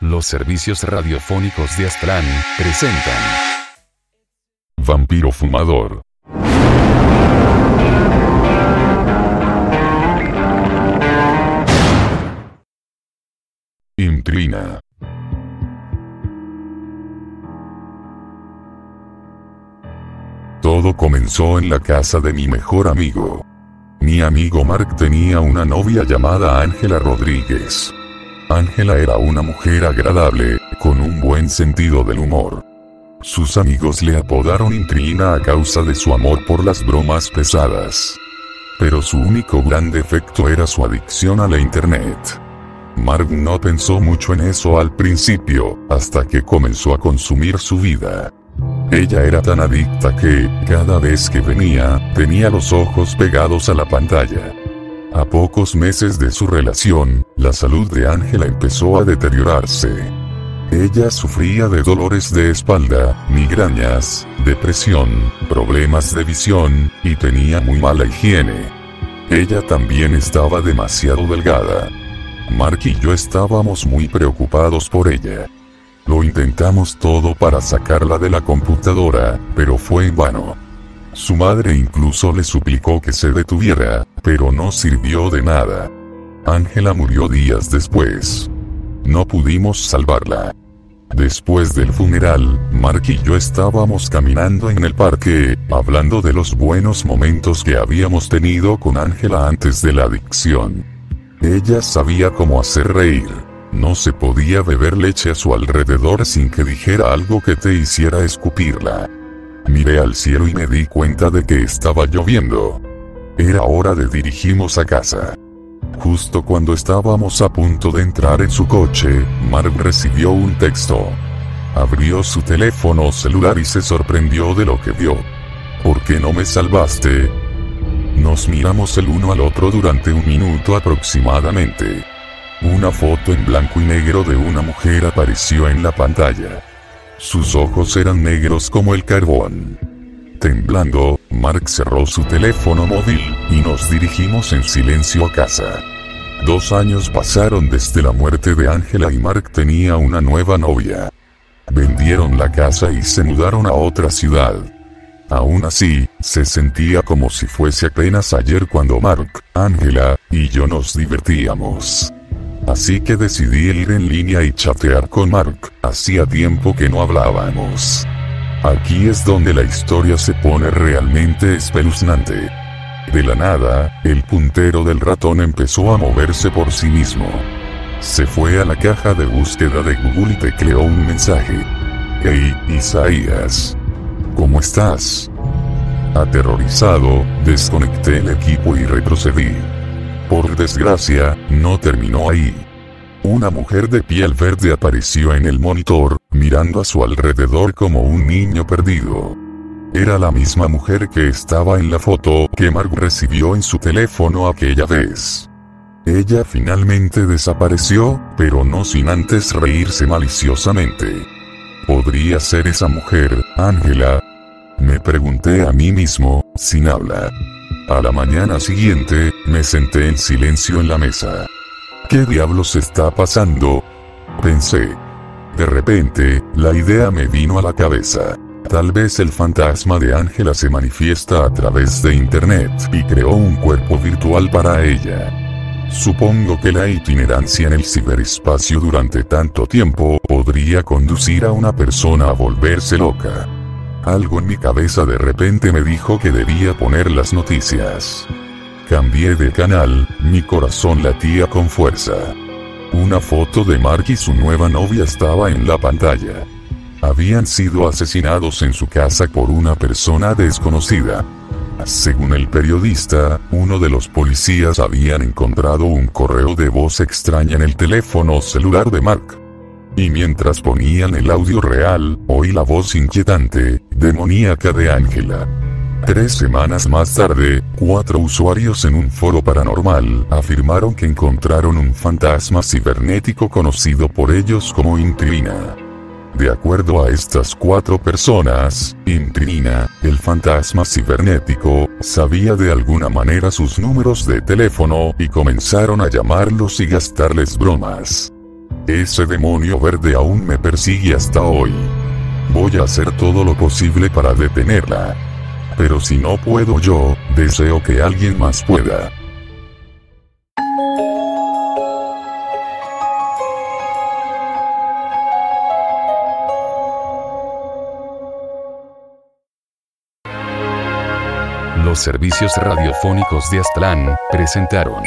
Los servicios radiofónicos de Aztlán presentan Vampiro Fumador. Intrina. Todo comenzó en la casa de mi mejor amigo. Mi amigo Mark tenía una novia llamada Ángela Rodríguez. Ángela era una mujer agradable, con un buen sentido del humor. Sus amigos le apodaron Intrina a causa de su amor por las bromas pesadas. Pero su único gran defecto era su adicción a la internet. Mark no pensó mucho en eso al principio, hasta que comenzó a consumir su vida. Ella era tan adicta que, cada vez que venía, tenía los ojos pegados a la pantalla. A pocos meses de su relación, la salud de Ángela empezó a deteriorarse. Ella sufría de dolores de espalda, migrañas, depresión, problemas de visión, y tenía muy mala higiene. Ella también estaba demasiado delgada. Mark y yo estábamos muy preocupados por ella. Lo intentamos todo para sacarla de la computadora, pero fue en vano. Su madre incluso le suplicó que se detuviera, pero no sirvió de nada. Ángela murió días después. No pudimos salvarla. Después del funeral, Mark y yo estábamos caminando en el parque, hablando de los buenos momentos que habíamos tenido con Ángela antes de la adicción. Ella sabía cómo hacer reír. No se podía beber leche a su alrededor sin que dijera algo que te hiciera escupirla. Miré al cielo y me di cuenta de que estaba lloviendo. Era hora de dirigirnos a casa. Justo cuando estábamos a punto de entrar en su coche, Mark recibió un texto. Abrió su teléfono celular y se sorprendió de lo que vio. ¿Por qué no me salvaste? Nos miramos el uno al otro durante un minuto aproximadamente. Una foto en blanco y negro de una mujer apareció en la pantalla. Sus ojos eran negros como el carbón. Temblando, Mark cerró su teléfono móvil, y nos dirigimos en silencio a casa. Dos años pasaron desde la muerte de Ángela y Mark tenía una nueva novia. Vendieron la casa y se mudaron a otra ciudad. Aún así, se sentía como si fuese apenas ayer cuando Mark, Ángela, y yo nos divertíamos. Así que decidí ir en línea y chatear con Mark, hacía tiempo que no hablábamos. Aquí es donde la historia se pone realmente espeluznante. De la nada, el puntero del ratón empezó a moverse por sí mismo. Se fue a la caja de búsqueda de Google y tecleó un mensaje. Hey, Isaías. ¿Cómo estás? Aterrorizado, desconecté el equipo y retrocedí. Por desgracia, no terminó ahí. Una mujer de piel verde apareció en el monitor, mirando a su alrededor como un niño perdido. Era la misma mujer que estaba en la foto que Mark recibió en su teléfono aquella vez. Ella finalmente desapareció, pero no sin antes reírse maliciosamente. ¿Podría ser esa mujer, Ángela? Me pregunté a mí mismo, sin hablar. A la mañana siguiente, me senté en silencio en la mesa. ¿Qué diablos está pasando? Pensé. De repente, la idea me vino a la cabeza. Tal vez el fantasma de Ángela se manifiesta a través de Internet y creó un cuerpo virtual para ella. Supongo que la itinerancia en el ciberespacio durante tanto tiempo podría conducir a una persona a volverse loca. Algo en mi cabeza de repente me dijo que debía poner las noticias. Cambié de canal, mi corazón latía con fuerza. Una foto de Mark y su nueva novia estaba en la pantalla. Habían sido asesinados en su casa por una persona desconocida. Según el periodista, uno de los policías habían encontrado un correo de voz extraña en el teléfono celular de Mark. Y mientras ponían el audio real, oí la voz inquietante, demoníaca de Ángela. Tres semanas más tarde, cuatro usuarios en un foro paranormal afirmaron que encontraron un fantasma cibernético conocido por ellos como Intrina. De acuerdo a estas cuatro personas, Intrina, el fantasma cibernético, sabía de alguna manera sus números de teléfono y comenzaron a llamarlos y gastarles bromas. Ese demonio verde aún me persigue hasta hoy. Voy a hacer todo lo posible para detenerla. Pero si no puedo yo, deseo que alguien más pueda. Los servicios radiofónicos de Aztlán presentaron.